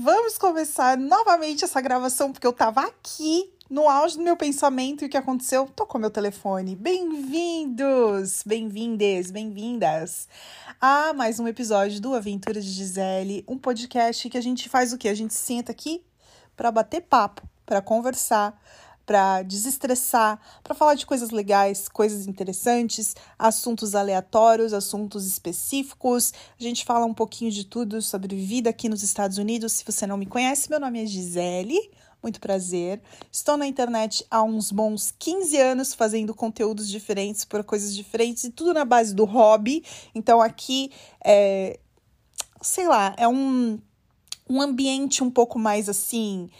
vamos começar novamente essa gravação, porque eu tava aqui no auge do meu pensamento e o que aconteceu? Tocou meu telefone. Bem-vindos, bem-vindes, bem-vindas a mais um episódio do Aventura de Gisele, um podcast que a gente faz o quê? A gente senta aqui para bater papo, para conversar, para desestressar, para falar de coisas legais, coisas interessantes, assuntos aleatórios, assuntos específicos. A gente fala um pouquinho de tudo sobre vida aqui nos Estados Unidos. Se você não me conhece, meu nome é Gisele. Muito prazer. Estou na internet há uns bons 15 anos fazendo conteúdos diferentes por coisas diferentes e tudo na base do hobby. Então aqui é, sei lá, é um, um ambiente um pouco mais assim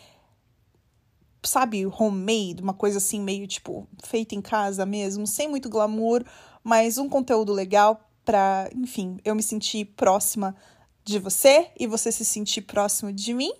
sabe, homemade, uma coisa assim meio tipo feita em casa mesmo, sem muito glamour, mas um conteúdo legal para, enfim, eu me sentir próxima de você e você se sentir próximo de mim.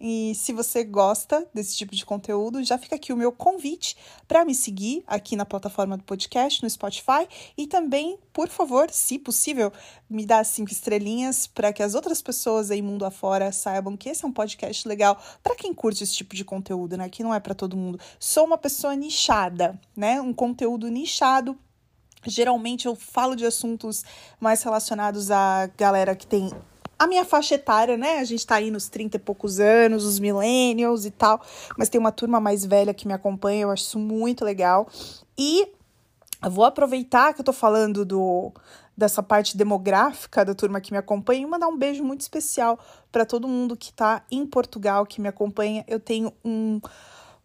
E se você gosta desse tipo de conteúdo, já fica aqui o meu convite para me seguir aqui na plataforma do podcast, no Spotify. E também, por favor, se possível, me dá cinco estrelinhas para que as outras pessoas aí mundo afora saibam que esse é um podcast legal para quem curte esse tipo de conteúdo, né? Que não é para todo mundo. Sou uma pessoa nichada, né? Um conteúdo nichado Geralmente eu falo de assuntos mais relacionados à galera que tem a minha faixa etária, né? A gente tá aí nos 30 e poucos anos, os millennials e tal, mas tem uma turma mais velha que me acompanha, eu acho isso muito legal. E vou aproveitar que eu tô falando do dessa parte demográfica da turma que me acompanha e mandar um beijo muito especial para todo mundo que tá em Portugal, que me acompanha. Eu tenho um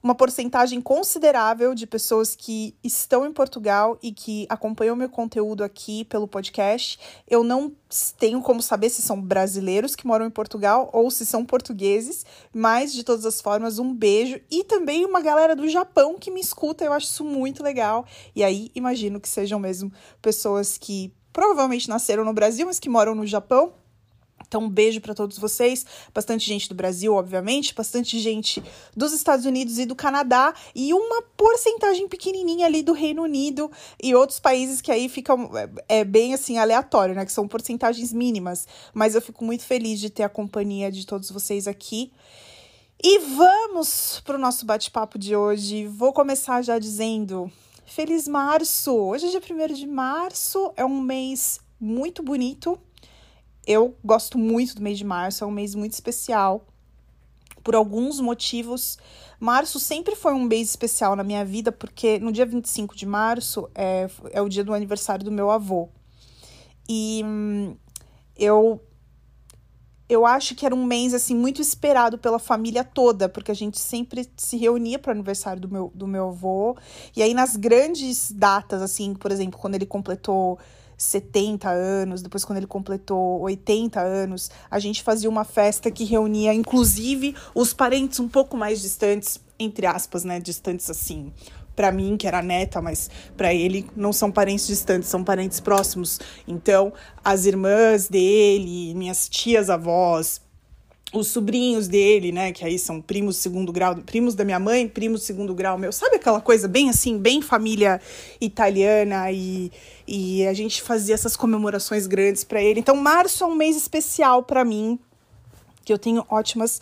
uma porcentagem considerável de pessoas que estão em Portugal e que acompanham meu conteúdo aqui pelo podcast. Eu não tenho como saber se são brasileiros que moram em Portugal ou se são portugueses, mas de todas as formas, um beijo e também uma galera do Japão que me escuta. Eu acho isso muito legal. E aí, imagino que sejam mesmo pessoas que provavelmente nasceram no Brasil, mas que moram no Japão então, um beijo para todos vocês. Bastante gente do Brasil, obviamente, bastante gente dos Estados Unidos e do Canadá, e uma porcentagem pequenininha ali do Reino Unido e outros países que aí ficam é, é bem assim aleatório, né? Que são porcentagens mínimas. Mas eu fico muito feliz de ter a companhia de todos vocês aqui. E vamos para o nosso bate-papo de hoje. Vou começar já dizendo. Feliz março! Hoje é dia 1 de março, é um mês muito bonito eu gosto muito do mês de março, é um mês muito especial. Por alguns motivos, março sempre foi um mês especial na minha vida, porque no dia 25 de março é, é o dia do aniversário do meu avô. E hum, eu eu acho que era um mês assim muito esperado pela família toda, porque a gente sempre se reunia para o aniversário do meu, do meu avô. E aí nas grandes datas, assim, por exemplo, quando ele completou 70 anos, depois quando ele completou 80 anos, a gente fazia uma festa que reunia inclusive os parentes um pouco mais distantes, entre aspas, né, distantes assim, para mim, que era neta, mas para ele não são parentes distantes, são parentes próximos. Então, as irmãs dele, minhas tias avós, os sobrinhos dele, né, que aí são primos segundo grau, primos da minha mãe, primos segundo grau meu, sabe aquela coisa bem assim, bem família italiana e, e a gente fazia essas comemorações grandes para ele. Então, março é um mês especial para mim, que eu tenho ótimas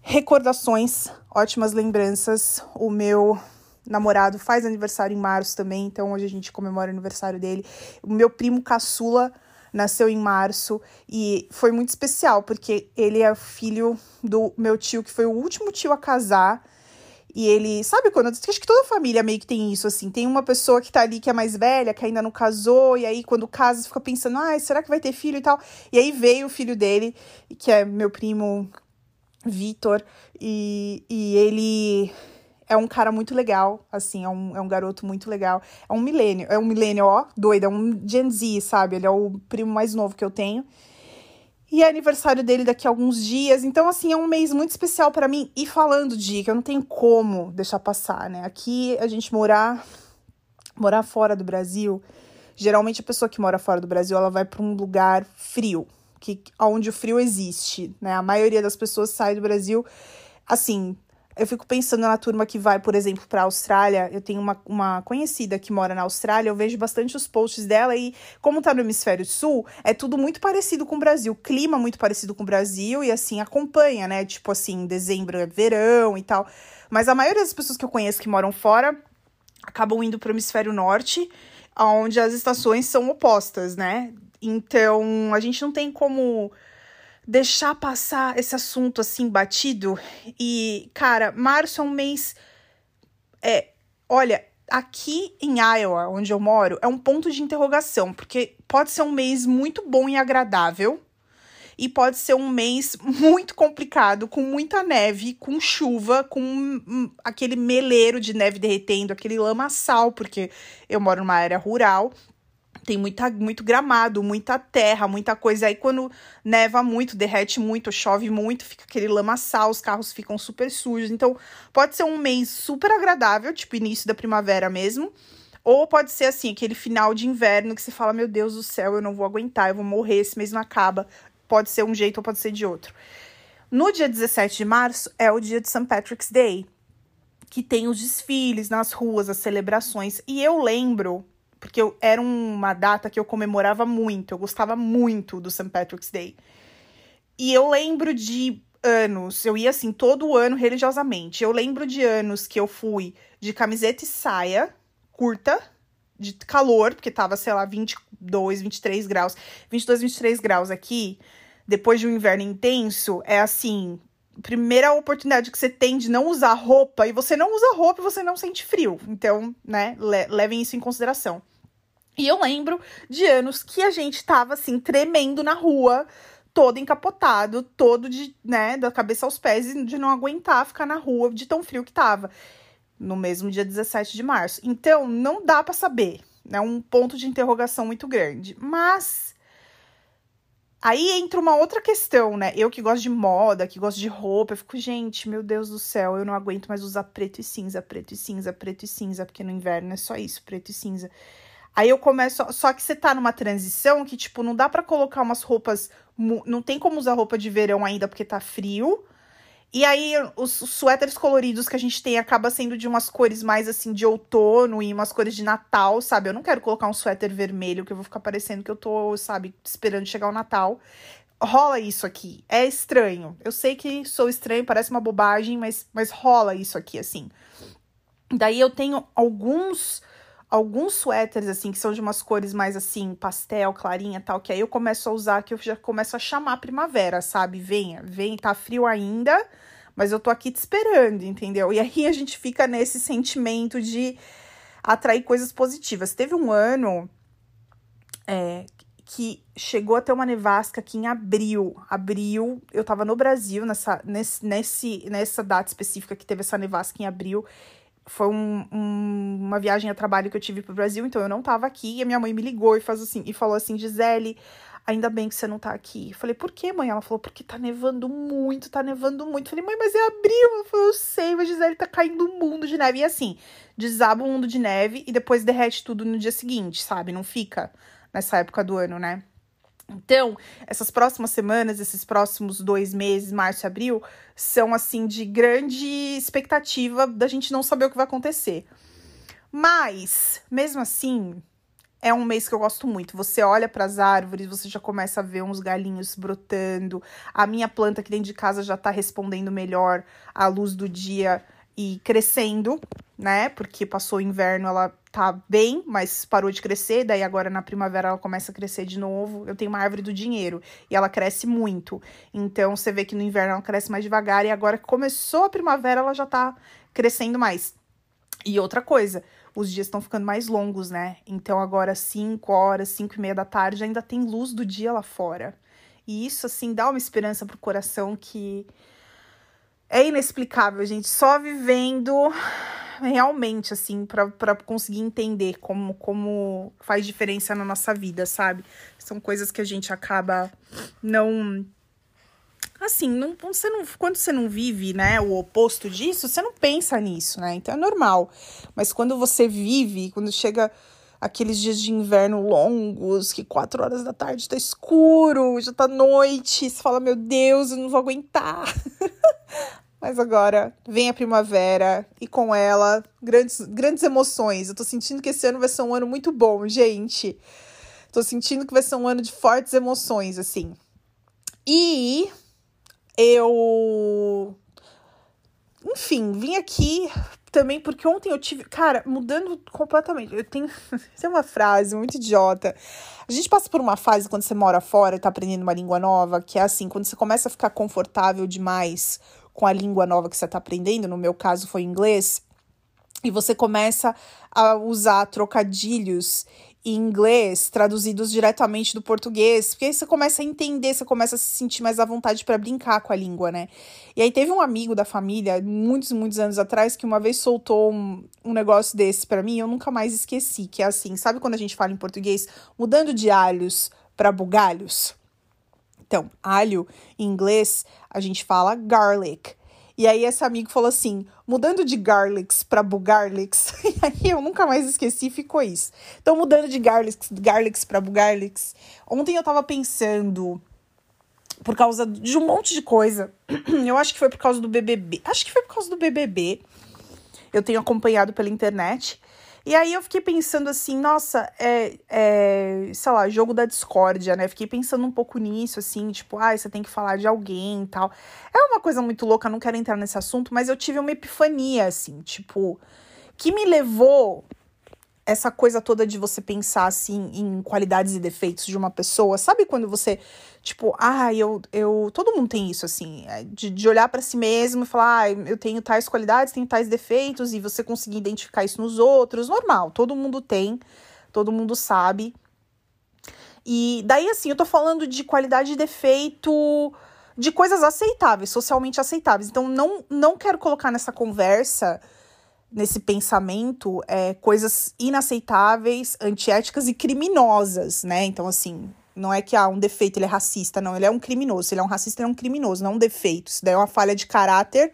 recordações, ótimas lembranças. O meu namorado faz aniversário em março também, então hoje a gente comemora o aniversário dele. O meu primo caçula nasceu em março e foi muito especial porque ele é filho do meu tio, que foi o último tio a casar. E ele, sabe quando? Acho que toda família meio que tem isso, assim. Tem uma pessoa que tá ali que é mais velha, que ainda não casou, e aí quando casa fica pensando, ah, será que vai ter filho e tal? E aí veio o filho dele, que é meu primo Vitor, e, e ele é um cara muito legal, assim, é um, é um garoto muito legal. É um milênio, é um milênio, ó, doido, é um Gen Z, sabe? Ele é o primo mais novo que eu tenho. E é aniversário dele daqui a alguns dias. Então, assim, é um mês muito especial para mim. E falando de que eu não tenho como deixar passar, né? Aqui a gente morar morar fora do Brasil, geralmente a pessoa que mora fora do Brasil, ela vai para um lugar frio, que onde o frio existe, né? A maioria das pessoas sai do Brasil assim, Eu fico pensando na turma que vai, por exemplo, para a Austrália. Eu tenho uma, uma conhecida que mora na Austrália, eu vejo bastante os posts dela e, como tá no hemisfério sul, é tudo muito parecido com o Brasil. Clima muito parecido com o Brasil e, assim, acompanha, né? Tipo assim, dezembro é verão e tal. Mas a maioria das pessoas que eu conheço que moram fora acabam indo para o hemisfério norte, onde as estações são opostas, né? Então, a gente não tem como deixar passar esse assunto assim batido. E, cara, março é um mês. É, olha, aqui em Iowa, onde eu moro, é um ponto de interrogação, porque pode ser um mês muito bom e agradável. E pode ser um mês muito complicado, com muita neve, com chuva, com aquele meleiro de neve derretendo, aquele lamaçal, porque eu moro numa área rural tem muita, muito gramado, muita terra, muita coisa. Aí quando neva muito, derrete muito, chove muito, fica aquele lamaçal, os carros ficam super sujos. Então, pode ser um mês super agradável, tipo início da primavera mesmo. Ou pode ser assim, aquele final de inverno que você fala: Meu Deus do céu, eu não vou aguentar, eu vou morrer, esse mês não acaba. Pode ser um jeito ou pode ser de outro. No dia 17 de março é o dia de St. Patrick's Day, que tem os desfiles nas ruas, as celebrações. E eu lembro porque eu, era uma data que eu comemorava muito, eu gostava muito do St. Patrick's Day. E eu lembro de anos, eu ia assim todo ano religiosamente. Eu lembro de anos que eu fui de camiseta e saia curta, de calor, porque tava, sei lá, 22, 23 graus. 22, 23 graus aqui, depois de um inverno intenso, é assim, primeira oportunidade que você tem de não usar roupa e você não usa roupa e você não sente frio. Então, né, le levem isso em consideração. E eu lembro de anos que a gente tava assim, tremendo na rua, todo encapotado, todo de, né, da cabeça aos pés, de não aguentar ficar na rua de tão frio que tava. No mesmo dia 17 de março. Então, não dá para saber. É né, um ponto de interrogação muito grande. Mas. Aí entra uma outra questão, né? Eu que gosto de moda, que gosto de roupa, eu fico, gente, meu Deus do céu, eu não aguento mais usar preto e cinza, preto e cinza, preto e cinza, porque no inverno é só isso, preto e cinza. Aí eu começo. Só que você tá numa transição que, tipo, não dá para colocar umas roupas. Não tem como usar roupa de verão ainda porque tá frio. E aí, os suéteres coloridos que a gente tem acaba sendo de umas cores mais assim de outono e umas cores de Natal, sabe? Eu não quero colocar um suéter vermelho que eu vou ficar parecendo que eu tô, sabe, esperando chegar o Natal. Rola isso aqui. É estranho. Eu sei que sou estranho, parece uma bobagem, mas, mas rola isso aqui, assim. Daí eu tenho alguns alguns suéteres, assim, que são de umas cores mais, assim, pastel, clarinha tal, que aí eu começo a usar, que eu já começo a chamar a primavera, sabe? Venha, vem, tá frio ainda, mas eu tô aqui te esperando, entendeu? E aí a gente fica nesse sentimento de atrair coisas positivas. Teve um ano é, que chegou a ter uma nevasca aqui em abril. Abril, eu tava no Brasil nessa, nesse, nesse, nessa data específica que teve essa nevasca em abril foi um, um, uma viagem a trabalho que eu tive pro Brasil, então eu não tava aqui. E a minha mãe me ligou e, faz assim, e falou assim: Gisele, ainda bem que você não tá aqui. Eu falei, por que, mãe? Ela falou, porque tá nevando muito, tá nevando muito. Eu falei, mãe, mas é abril. Eu falei, eu sei, mas Gisele tá caindo um mundo de neve. E assim, desaba um mundo de neve e depois derrete tudo no dia seguinte, sabe? Não fica nessa época do ano, né? Então, essas próximas semanas, esses próximos dois meses, março e abril, são assim de grande expectativa da gente não saber o que vai acontecer. Mas, mesmo assim, é um mês que eu gosto muito. Você olha para as árvores, você já começa a ver uns galinhos brotando. A minha planta aqui dentro de casa já tá respondendo melhor à luz do dia e crescendo, né? Porque passou o inverno, ela tá bem, mas parou de crescer, daí agora na primavera ela começa a crescer de novo. Eu tenho uma árvore do dinheiro e ela cresce muito. Então você vê que no inverno ela cresce mais devagar e agora que começou a primavera ela já tá crescendo mais. E outra coisa, os dias estão ficando mais longos, né? Então agora 5 horas, 5 e meia da tarde ainda tem luz do dia lá fora. E isso assim dá uma esperança pro coração que é inexplicável, gente. Só vivendo realmente, assim, para conseguir entender como, como faz diferença na nossa vida, sabe? São coisas que a gente acaba não. Assim, não, você não, quando você não vive, né, o oposto disso, você não pensa nisso, né? Então é normal. Mas quando você vive, quando chega aqueles dias de inverno longos, que quatro horas da tarde tá escuro, já tá noite, você fala, meu Deus, eu não vou aguentar. Mas agora vem a primavera e com ela grandes, grandes emoções. Eu tô sentindo que esse ano vai ser um ano muito bom, gente. Tô sentindo que vai ser um ano de fortes emoções, assim. E eu. Enfim, vim aqui também porque ontem eu tive. Cara, mudando completamente. Eu tenho. Isso é uma frase muito idiota. A gente passa por uma fase quando você mora fora e tá aprendendo uma língua nova, que é assim, quando você começa a ficar confortável demais com a língua nova que você está aprendendo, no meu caso foi inglês, e você começa a usar trocadilhos em inglês traduzidos diretamente do português, porque aí você começa a entender, você começa a se sentir mais à vontade para brincar com a língua, né? E aí teve um amigo da família, muitos, muitos anos atrás, que uma vez soltou um, um negócio desse para mim, eu nunca mais esqueci, que é assim, sabe quando a gente fala em português, mudando de alhos para bugalhos? Então, alho em inglês a gente fala garlic. E aí esse amigo falou assim, mudando de garlics para bugarlics. E aí eu nunca mais esqueci, ficou isso. Então mudando de garlics, garlics para bugarlics. Ontem eu tava pensando por causa de um monte de coisa. Eu acho que foi por causa do BBB. Acho que foi por causa do BBB. Eu tenho acompanhado pela internet. E aí eu fiquei pensando assim, nossa, é, é, sei lá, jogo da discórdia, né? Fiquei pensando um pouco nisso, assim, tipo, ah, você tem que falar de alguém e tal. É uma coisa muito louca, não quero entrar nesse assunto, mas eu tive uma epifania, assim, tipo, que me levou essa coisa toda de você pensar assim em qualidades e defeitos de uma pessoa, sabe quando você, tipo, ah, eu, eu todo mundo tem isso assim, é, de, de olhar para si mesmo e falar, ah, eu tenho tais qualidades, tenho tais defeitos e você conseguir identificar isso nos outros, normal, todo mundo tem, todo mundo sabe. E daí assim, eu tô falando de qualidade e defeito de coisas aceitáveis, socialmente aceitáveis. Então não não quero colocar nessa conversa nesse pensamento é, coisas inaceitáveis, antiéticas e criminosas, né? Então, assim, não é que há ah, um defeito, ele é racista, não, ele é um criminoso. Se ele é um racista, ele é um criminoso, não um defeito. Isso daí é uma falha de caráter,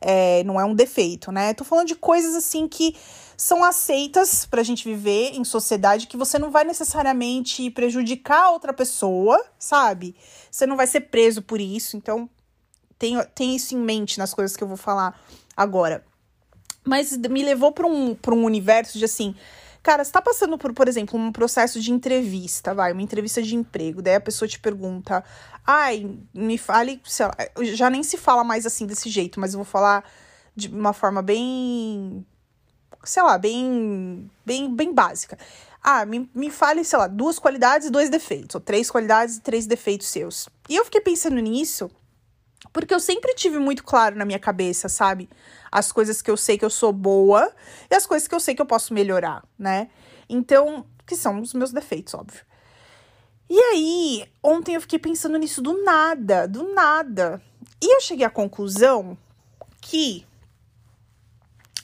é, não é um defeito, né? Tô falando de coisas assim que são aceitas pra gente viver em sociedade, que você não vai necessariamente prejudicar outra pessoa, sabe? Você não vai ser preso por isso, então tem, tem isso em mente nas coisas que eu vou falar agora. Mas me levou para um, um universo de assim. Cara, você tá passando por, por exemplo, um processo de entrevista, vai, uma entrevista de emprego, daí a pessoa te pergunta, ai, me fale, sei lá, já nem se fala mais assim desse jeito, mas eu vou falar de uma forma bem, sei lá, bem, bem, bem básica. Ah, me, me fale, sei lá, duas qualidades e dois defeitos, ou três qualidades e três defeitos seus. E eu fiquei pensando nisso, porque eu sempre tive muito claro na minha cabeça, sabe? As coisas que eu sei que eu sou boa e as coisas que eu sei que eu posso melhorar, né? Então, que são os meus defeitos, óbvio. E aí, ontem eu fiquei pensando nisso do nada, do nada. E eu cheguei à conclusão que,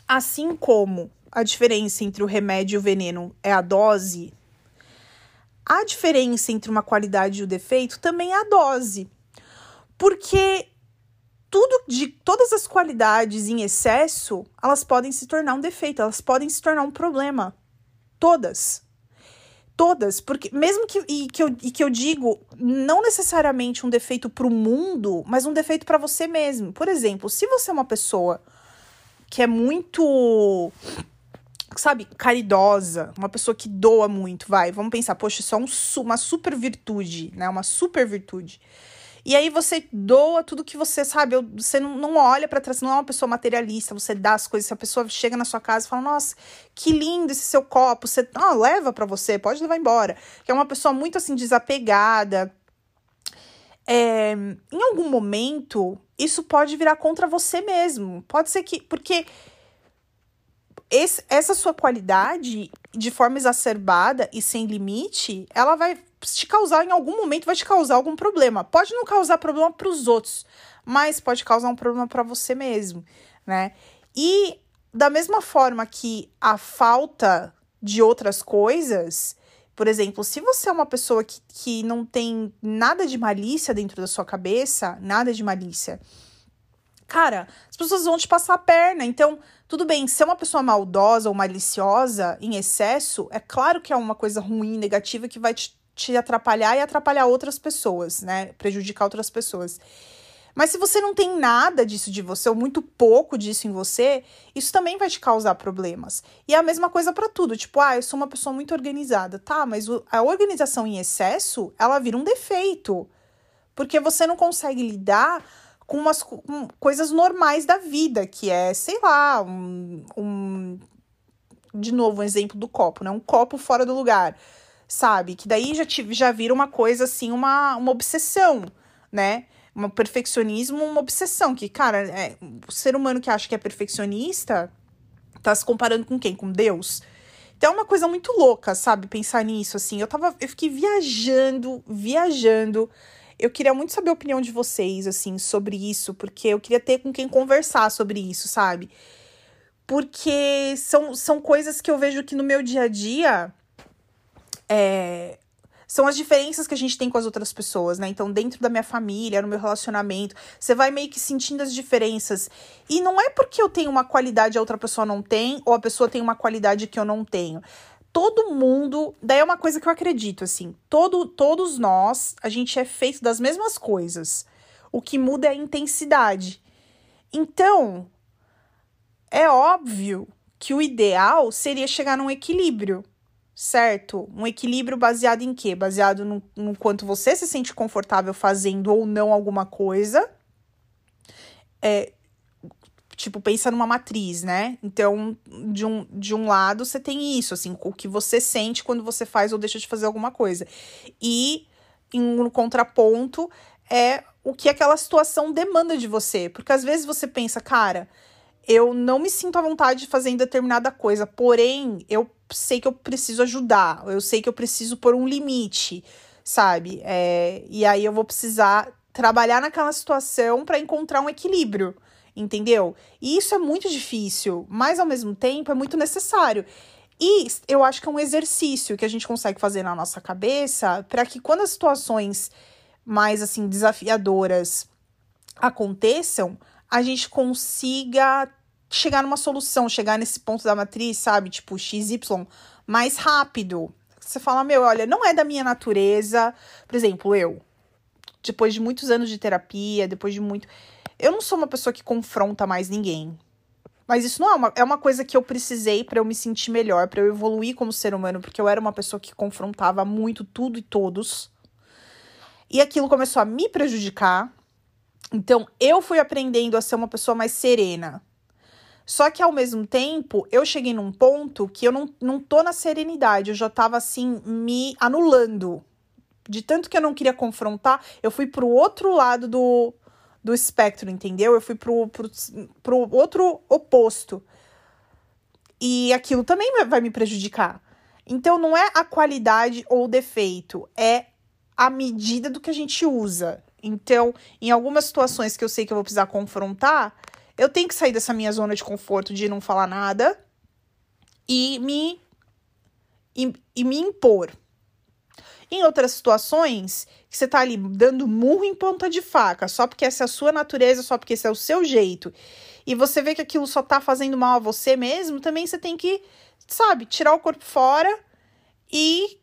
assim como a diferença entre o remédio e o veneno é a dose, a diferença entre uma qualidade e o defeito também é a dose. Porque tudo de todas as qualidades em excesso, elas podem se tornar um defeito, elas podem se tornar um problema. Todas. Todas, porque mesmo que e que eu, e que eu digo não necessariamente um defeito para o mundo, mas um defeito para você mesmo. Por exemplo, se você é uma pessoa que é muito sabe, caridosa, uma pessoa que doa muito, vai, vamos pensar, poxa, isso é um, uma super virtude, né? Uma super virtude. E aí você doa tudo que você sabe, você não, não olha para trás, não é uma pessoa materialista, você dá as coisas, se a pessoa chega na sua casa e fala: "Nossa, que lindo esse seu copo", você, ah, leva para você, pode levar embora. Que é uma pessoa muito assim desapegada. É, em algum momento, isso pode virar contra você mesmo. Pode ser que, porque esse, essa sua qualidade, de forma exacerbada e sem limite, ela vai te causar, em algum momento, vai te causar algum problema. Pode não causar problema para os outros, mas pode causar um problema para você mesmo, né? E da mesma forma que a falta de outras coisas, por exemplo, se você é uma pessoa que, que não tem nada de malícia dentro da sua cabeça, nada de malícia, cara, as pessoas vão te passar a perna. Então, tudo bem, ser uma pessoa maldosa ou maliciosa em excesso, é claro que é uma coisa ruim, negativa, que vai te te atrapalhar e atrapalhar outras pessoas, né? Prejudicar outras pessoas. Mas se você não tem nada disso de você, ou muito pouco disso em você, isso também vai te causar problemas. E é a mesma coisa para tudo. Tipo, ah, eu sou uma pessoa muito organizada. Tá, mas a organização em excesso, ela vira um defeito. Porque você não consegue lidar com umas com coisas normais da vida, que é, sei lá, um, um. De novo, um exemplo do copo, né? Um copo fora do lugar, sabe? Que daí já, tive, já vira uma coisa assim, uma, uma obsessão, né? um perfeccionismo, uma obsessão. Que, cara, é, o ser humano que acha que é perfeccionista tá se comparando com quem? Com Deus? Então é uma coisa muito louca, sabe? Pensar nisso, assim. Eu tava. Eu fiquei viajando, viajando. Eu queria muito saber a opinião de vocês, assim, sobre isso, porque eu queria ter com quem conversar sobre isso, sabe? Porque são, são coisas que eu vejo que no meu dia a dia. É, são as diferenças que a gente tem com as outras pessoas, né? Então, dentro da minha família, no meu relacionamento, você vai meio que sentindo as diferenças. E não é porque eu tenho uma qualidade e a outra pessoa não tem, ou a pessoa tem uma qualidade que eu não tenho. Todo mundo, daí é uma coisa que eu acredito, assim, todo, todos nós, a gente é feito das mesmas coisas. O que muda é a intensidade. Então, é óbvio que o ideal seria chegar num equilíbrio certo? Um equilíbrio baseado em quê? Baseado no, no quanto você se sente confortável fazendo ou não alguma coisa. É, tipo, pensa numa matriz, né? Então, de um, de um lado, você tem isso, assim, o que você sente quando você faz ou deixa de fazer alguma coisa. E, em, no contraponto, é o que aquela situação demanda de você. Porque às vezes você pensa, cara, eu não me sinto à vontade de fazer determinada coisa, porém, eu sei que eu preciso ajudar, eu sei que eu preciso pôr um limite, sabe? É, e aí eu vou precisar trabalhar naquela situação para encontrar um equilíbrio, entendeu? E isso é muito difícil, mas ao mesmo tempo é muito necessário. E eu acho que é um exercício que a gente consegue fazer na nossa cabeça para que quando as situações mais assim desafiadoras aconteçam, a gente consiga chegar numa solução, chegar nesse ponto da matriz, sabe? Tipo, XY, mais rápido. Você fala, meu, olha, não é da minha natureza. Por exemplo, eu, depois de muitos anos de terapia, depois de muito. Eu não sou uma pessoa que confronta mais ninguém. Mas isso não é uma, é uma coisa que eu precisei para eu me sentir melhor, para eu evoluir como ser humano, porque eu era uma pessoa que confrontava muito tudo e todos. E aquilo começou a me prejudicar. Então, eu fui aprendendo a ser uma pessoa mais serena. Só que ao mesmo tempo, eu cheguei num ponto que eu não, não tô na serenidade, eu já tava assim, me anulando. De tanto que eu não queria confrontar, eu fui pro outro lado do, do espectro, entendeu? Eu fui pro, pro, pro outro oposto. E aquilo também vai me prejudicar. Então, não é a qualidade ou o defeito, é a medida do que a gente usa. Então, em algumas situações que eu sei que eu vou precisar confrontar, eu tenho que sair dessa minha zona de conforto de não falar nada e me e, e me impor. Em outras situações, que você tá ali dando murro em ponta de faca, só porque essa é a sua natureza, só porque esse é o seu jeito, e você vê que aquilo só tá fazendo mal a você mesmo, também você tem que, sabe, tirar o corpo fora e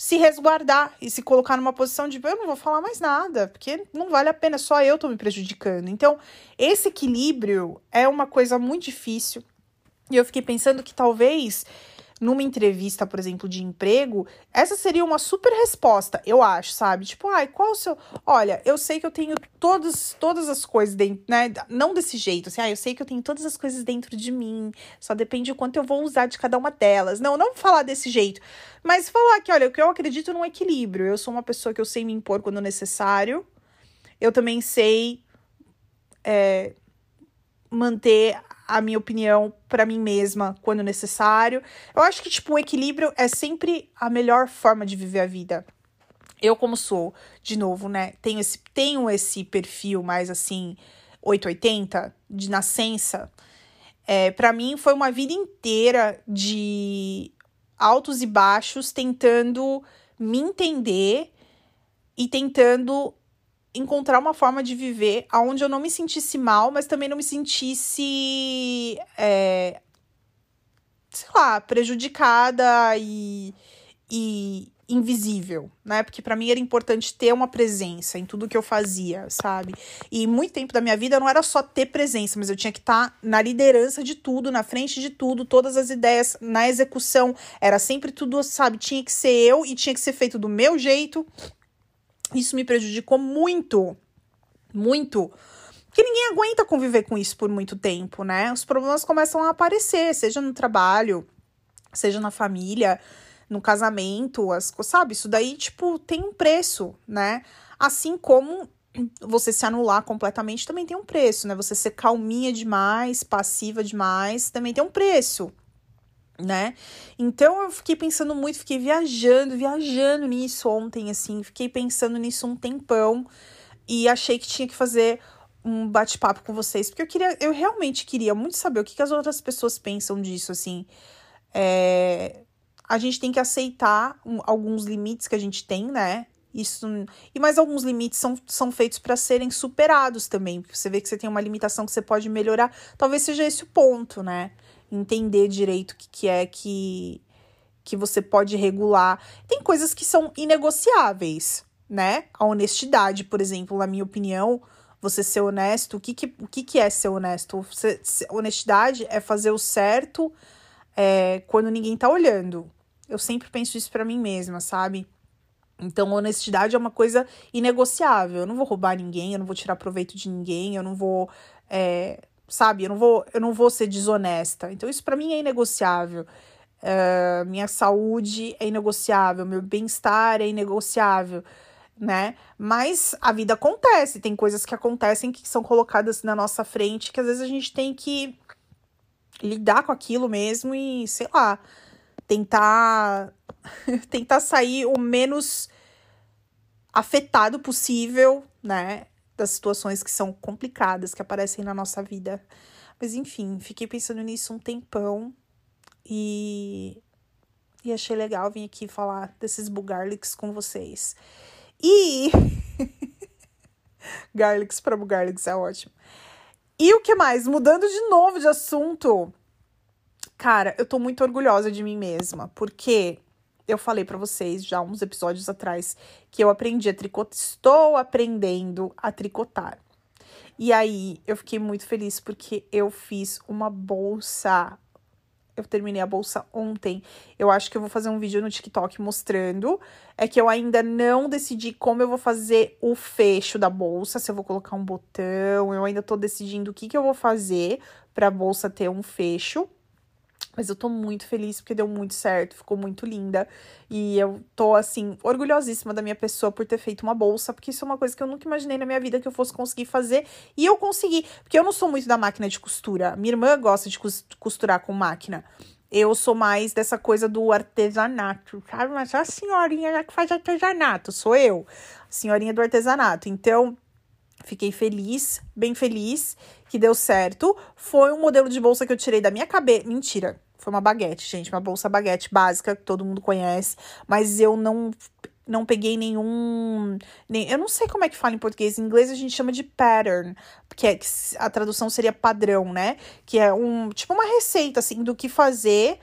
se resguardar e se colocar numa posição de eu não vou falar mais nada, porque não vale a pena, só eu tô me prejudicando. Então, esse equilíbrio é uma coisa muito difícil. E eu fiquei pensando que talvez numa entrevista, por exemplo, de emprego, essa seria uma super resposta, eu acho, sabe? Tipo, ai, qual o seu. Olha, eu sei que eu tenho todas, todas as coisas dentro, né? Não desse jeito, assim, ah, eu sei que eu tenho todas as coisas dentro de mim, só depende o quanto eu vou usar de cada uma delas. Não, não falar desse jeito, mas falar que, olha, o que eu acredito num equilíbrio. Eu sou uma pessoa que eu sei me impor quando necessário, eu também sei. É, manter a minha opinião para mim mesma quando necessário. Eu acho que, tipo, o equilíbrio é sempre a melhor forma de viver a vida. Eu, como sou, de novo, né, tenho esse, tenho esse perfil mais assim, 880, de nascença. É, para mim, foi uma vida inteira de altos e baixos, tentando me entender e tentando encontrar uma forma de viver onde eu não me sentisse mal, mas também não me sentisse, é, sei lá, prejudicada e, e, invisível, né? Porque para mim era importante ter uma presença em tudo que eu fazia, sabe? E muito tempo da minha vida não era só ter presença, mas eu tinha que estar tá na liderança de tudo, na frente de tudo, todas as ideias, na execução, era sempre tudo, sabe? Tinha que ser eu e tinha que ser feito do meu jeito. Isso me prejudicou muito, muito. Porque ninguém aguenta conviver com isso por muito tempo, né? Os problemas começam a aparecer, seja no trabalho, seja na família no casamento, as, sabe? Isso daí, tipo, tem um preço, né? Assim como você se anular completamente também tem um preço, né? Você ser calminha demais, passiva demais, também tem um preço, né? Então eu fiquei pensando muito, fiquei viajando, viajando nisso ontem, assim, fiquei pensando nisso um tempão e achei que tinha que fazer um bate-papo com vocês, porque eu queria, eu realmente queria muito saber o que, que as outras pessoas pensam disso, assim. É, a gente tem que aceitar alguns limites que a gente tem, né? Isso e mais alguns limites são, são feitos para serem superados também. Porque você vê que você tem uma limitação que você pode melhorar. Talvez seja esse o ponto, né? Entender direito o que, que é que, que você pode regular. Tem coisas que são inegociáveis, né? A honestidade, por exemplo, na minha opinião, você ser honesto. O que, que, o que, que é ser honesto? Honestidade é fazer o certo é, quando ninguém tá olhando. Eu sempre penso isso para mim mesma, sabe? Então, honestidade é uma coisa inegociável. Eu não vou roubar ninguém, eu não vou tirar proveito de ninguém, eu não vou, é, sabe? Eu não vou, eu não vou ser desonesta. Então, isso para mim é inegociável. Uh, minha saúde é inegociável, meu bem-estar é inegociável, né? Mas a vida acontece, tem coisas que acontecem que são colocadas na nossa frente que às vezes a gente tem que lidar com aquilo mesmo e, sei lá, tentar tentar sair o menos afetado possível, né, das situações que são complicadas que aparecem na nossa vida. Mas enfim, fiquei pensando nisso um tempão e e achei legal vir aqui falar desses bugarlics com vocês. E garlics para bugarlics é ótimo. E o que mais? Mudando de novo de assunto, Cara, eu tô muito orgulhosa de mim mesma, porque eu falei para vocês já uns episódios atrás que eu aprendi a tricotar, estou aprendendo a tricotar. E aí eu fiquei muito feliz porque eu fiz uma bolsa. Eu terminei a bolsa ontem. Eu acho que eu vou fazer um vídeo no TikTok mostrando. É que eu ainda não decidi como eu vou fazer o fecho da bolsa, se eu vou colocar um botão. Eu ainda tô decidindo o que, que eu vou fazer pra bolsa ter um fecho. Mas eu tô muito feliz porque deu muito certo, ficou muito linda. E eu tô, assim, orgulhosíssima da minha pessoa por ter feito uma bolsa, porque isso é uma coisa que eu nunca imaginei na minha vida que eu fosse conseguir fazer. E eu consegui, porque eu não sou muito da máquina de costura. Minha irmã gosta de costurar com máquina. Eu sou mais dessa coisa do artesanato, sabe? Mas a senhorinha que faz artesanato, sou eu, senhorinha do artesanato. Então, fiquei feliz, bem feliz que deu certo. Foi um modelo de bolsa que eu tirei da minha cabeça. Mentira, foi uma baguete, gente, uma bolsa baguete básica que todo mundo conhece, mas eu não não peguei nenhum, nem, eu não sei como é que fala em português, em inglês a gente chama de pattern, que é que a tradução seria padrão, né? Que é um tipo uma receita assim do que fazer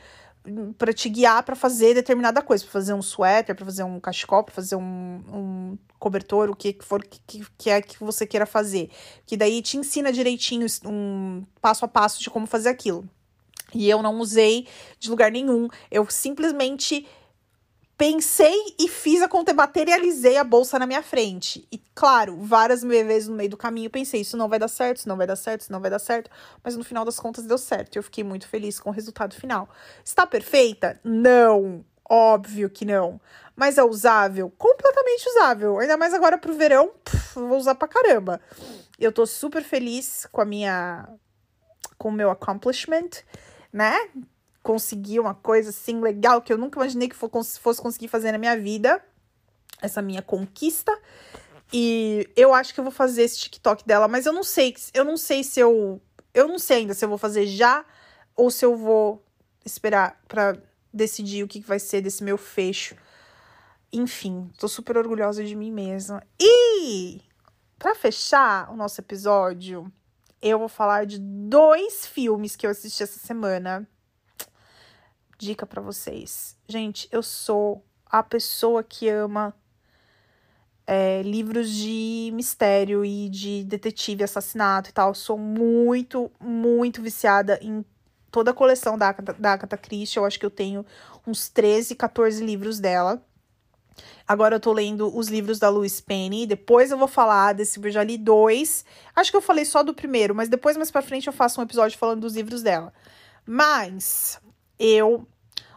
para te guiar para fazer determinada coisa, para fazer um suéter, para fazer um cachecol, para fazer um, um, cobertor, o que for que, que é que você queira fazer. Que daí te ensina direitinho um passo a passo de como fazer aquilo. E eu não usei de lugar nenhum. Eu simplesmente pensei e fiz a conta, materializei a bolsa na minha frente. E claro, várias vezes no meio do caminho pensei, isso não vai dar certo, isso não vai dar certo, isso não vai dar certo, mas no final das contas deu certo. Eu fiquei muito feliz com o resultado final. Está perfeita? Não, óbvio que não. Mas é usável? Completamente usável. Ainda mais agora pro verão, vou usar pra caramba. Eu tô super feliz com a minha com o meu accomplishment, né? Conseguir uma coisa assim legal que eu nunca imaginei que fosse conseguir fazer na minha vida. Essa minha conquista. E eu acho que eu vou fazer esse TikTok dela, mas eu não sei, eu não sei se eu eu não sei ainda se eu vou fazer já ou se eu vou esperar para decidir o que vai ser desse meu fecho. Enfim, tô super orgulhosa de mim mesma. E para fechar o nosso episódio, eu vou falar de dois filmes que eu assisti essa semana dica para vocês. Gente, eu sou a pessoa que ama é, livros de mistério e de detetive, assassinato e tal. Sou muito, muito viciada em toda a coleção da, da Agatha Christie. Eu acho que eu tenho uns 13, 14 livros dela. Agora eu tô lendo os livros da Louise Penny. Depois eu vou falar desse. Eu já li dois. Acho que eu falei só do primeiro, mas depois, mais pra frente, eu faço um episódio falando dos livros dela. Mas eu.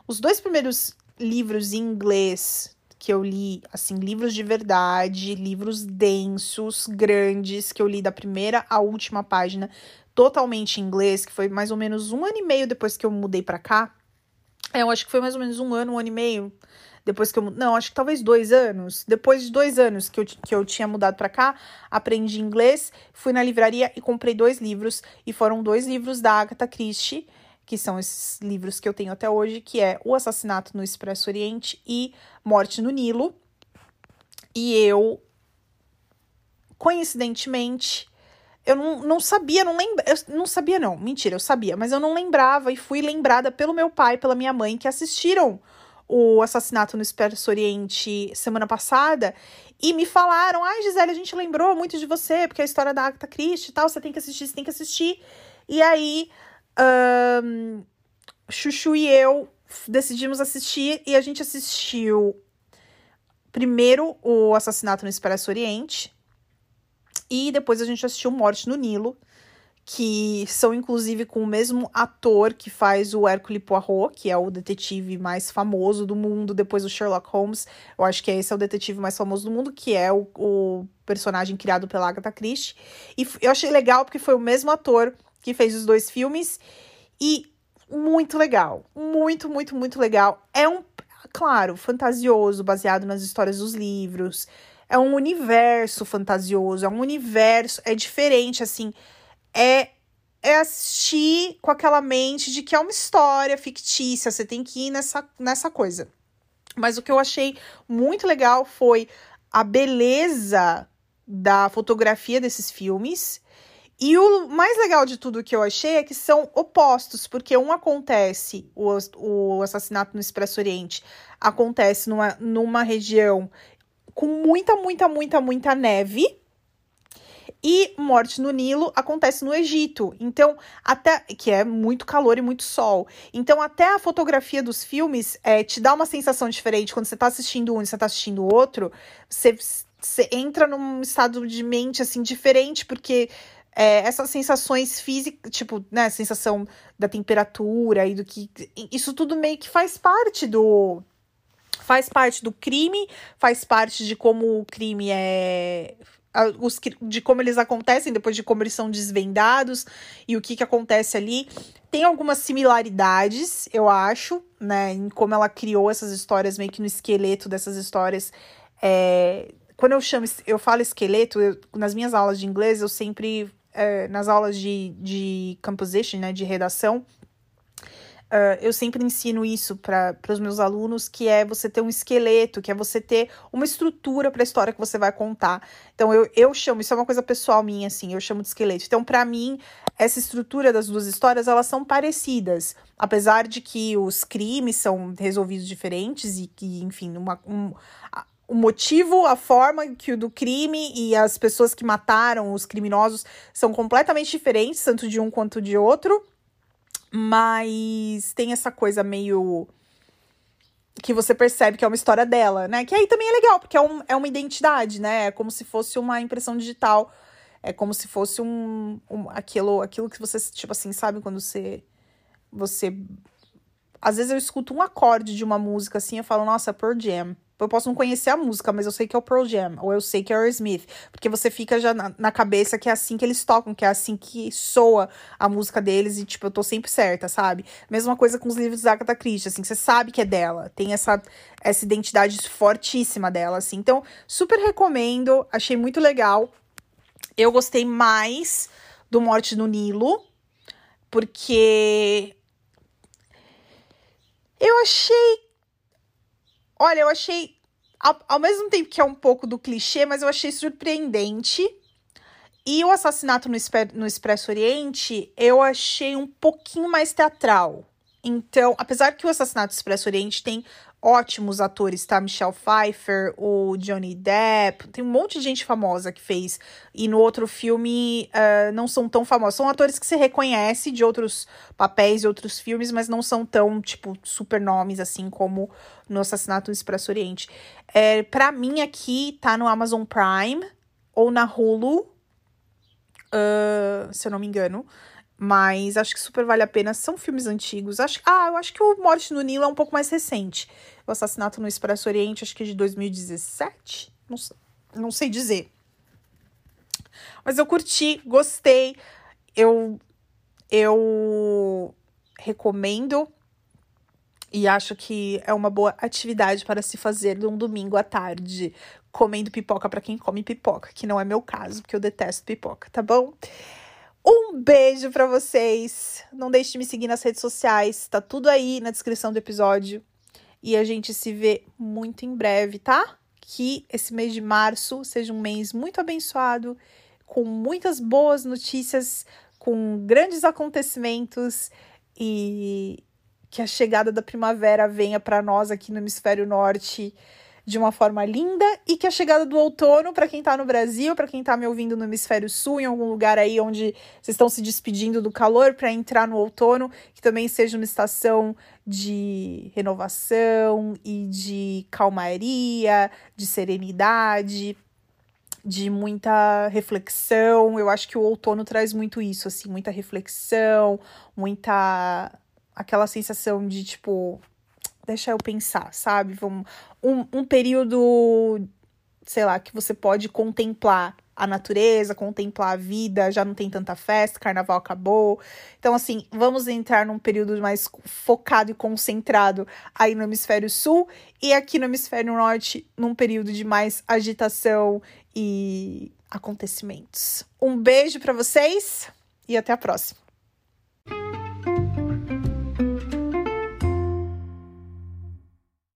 Os dois primeiros livros em inglês que eu li, assim, livros de verdade, livros densos, grandes, que eu li da primeira à última página, totalmente em inglês, que foi mais ou menos um ano e meio depois que eu mudei para cá. É, eu acho que foi mais ou menos um ano, um ano e meio depois que eu. Não, acho que talvez dois anos. Depois de dois anos que eu, que eu tinha mudado para cá, aprendi inglês, fui na livraria e comprei dois livros. E foram dois livros da Agatha Christie que são esses livros que eu tenho até hoje, que é O Assassinato no Expresso Oriente e Morte no Nilo. E eu, coincidentemente, eu não, não sabia, não lembra, eu não sabia não, mentira, eu sabia, mas eu não lembrava e fui lembrada pelo meu pai, pela minha mãe, que assistiram o assassinato no Expresso Oriente semana passada e me falaram: ai, Gisele, a gente lembrou muito de você, porque é a história da Agatha Christie e tal, você tem que assistir, você tem que assistir. E aí um, Chuchu e eu decidimos assistir e a gente assistiu primeiro o Assassinato no Expresso Oriente e depois a gente assistiu Morte no Nilo, que são inclusive com o mesmo ator que faz o Hercule Poirot, que é o detetive mais famoso do mundo depois do Sherlock Holmes. Eu acho que esse é o detetive mais famoso do mundo, que é o, o personagem criado pela Agatha Christie. E eu achei legal porque foi o mesmo ator que fez os dois filmes. E muito legal. Muito, muito, muito legal. É um, claro, fantasioso, baseado nas histórias dos livros. É um universo fantasioso, é um universo, é diferente, assim. É é assistir com aquela mente de que é uma história fictícia, você tem que ir nessa, nessa coisa. Mas o que eu achei muito legal foi a beleza da fotografia desses filmes e o mais legal de tudo que eu achei é que são opostos, porque um acontece, o, o assassinato no Expresso Oriente acontece numa, numa região com muita, muita, muita, muita neve. E Morte no Nilo acontece no Egito. Então, até que é muito calor e muito sol. Então, até a fotografia dos filmes é, te dá uma sensação diferente. Quando você tá assistindo um e você tá assistindo o outro, você, você entra num estado de mente assim diferente, porque é, essas sensações físicas, tipo, né, sensação da temperatura e do que. Isso tudo meio que faz parte do. Faz parte do crime, faz parte de como o crime é. Os, de como eles acontecem depois de como eles são desvendados e o que, que acontece ali. Tem algumas similaridades, eu acho, né, em como ela criou essas histórias, meio que no esqueleto dessas histórias. É, quando eu chamo, eu falo esqueleto, eu, nas minhas aulas de inglês, eu sempre é, nas aulas de, de composition, né, de redação, Uh, eu sempre ensino isso para os meus alunos, que é você ter um esqueleto, que é você ter uma estrutura para a história que você vai contar. Então, eu, eu chamo, isso é uma coisa pessoal minha, assim, eu chamo de esqueleto. Então, para mim, essa estrutura das duas histórias, elas são parecidas. Apesar de que os crimes são resolvidos diferentes e que, enfim, uma, um, o motivo, a forma que o do crime e as pessoas que mataram os criminosos são completamente diferentes, tanto de um quanto de outro. Mas tem essa coisa meio que você percebe que é uma história dela, né? Que aí também é legal, porque é, um, é uma identidade, né? É como se fosse uma impressão digital. É como se fosse um, um aquilo, aquilo que você, tipo assim, sabe quando você você às vezes eu escuto um acorde de uma música assim, eu falo, nossa, Pearl Jam. Eu posso não conhecer a música, mas eu sei que é o Pearl Jam, ou eu sei que é o Smith, porque você fica já na, na, cabeça que é assim que eles tocam, que é assim que soa a música deles, e tipo, eu tô sempre certa, sabe? Mesma coisa com os livros da Agatha Christie, assim, você sabe que é dela, tem essa, essa identidade fortíssima dela, assim. Então, super recomendo, achei muito legal. Eu gostei mais do Morte no Nilo, porque eu achei Olha, eu achei. Ao, ao mesmo tempo que é um pouco do clichê, mas eu achei surpreendente. E o assassinato no, no Expresso Oriente, eu achei um pouquinho mais teatral. Então, apesar que o assassinato do Expresso Oriente tem ótimos atores, tá? Michelle Pfeiffer, o Johnny Depp, tem um monte de gente famosa que fez. E no outro filme uh, não são tão famosos. São atores que se reconhece de outros papéis e outros filmes, mas não são tão, tipo, super nomes assim como no Assassinato do Expresso Oriente. É, pra mim, aqui tá no Amazon Prime ou na Hulu, uh, se eu não me engano. Mas acho que super vale a pena. São filmes antigos. Acho, ah, eu acho que o Morte no Nilo é um pouco mais recente. O Assassinato no Expresso Oriente, acho que é de 2017. Não, não sei dizer. Mas eu curti, gostei. Eu, eu recomendo e acho que é uma boa atividade para se fazer num domingo à tarde, comendo pipoca para quem come pipoca, que não é meu caso, porque eu detesto pipoca, tá bom? Um beijo para vocês. Não deixe de me seguir nas redes sociais, tá tudo aí na descrição do episódio. E a gente se vê muito em breve, tá? Que esse mês de março seja um mês muito abençoado, com muitas boas notícias, com grandes acontecimentos e que a chegada da primavera venha para nós aqui no hemisfério norte de uma forma linda e que a chegada do outono, para quem está no Brasil, para quem está me ouvindo no hemisfério sul, em algum lugar aí onde vocês estão se despedindo do calor para entrar no outono, que também seja uma estação de renovação e de calmaria, de serenidade, de muita reflexão. Eu acho que o outono traz muito isso, assim, muita reflexão, muita aquela sensação de tipo deixa eu pensar, sabe? Um, um, um período, sei lá, que você pode contemplar a natureza, contemplar a vida, já não tem tanta festa, carnaval acabou. Então, assim, vamos entrar num período mais focado e concentrado aí no hemisfério sul e aqui no hemisfério norte, num período de mais agitação e acontecimentos. Um beijo para vocês e até a próxima.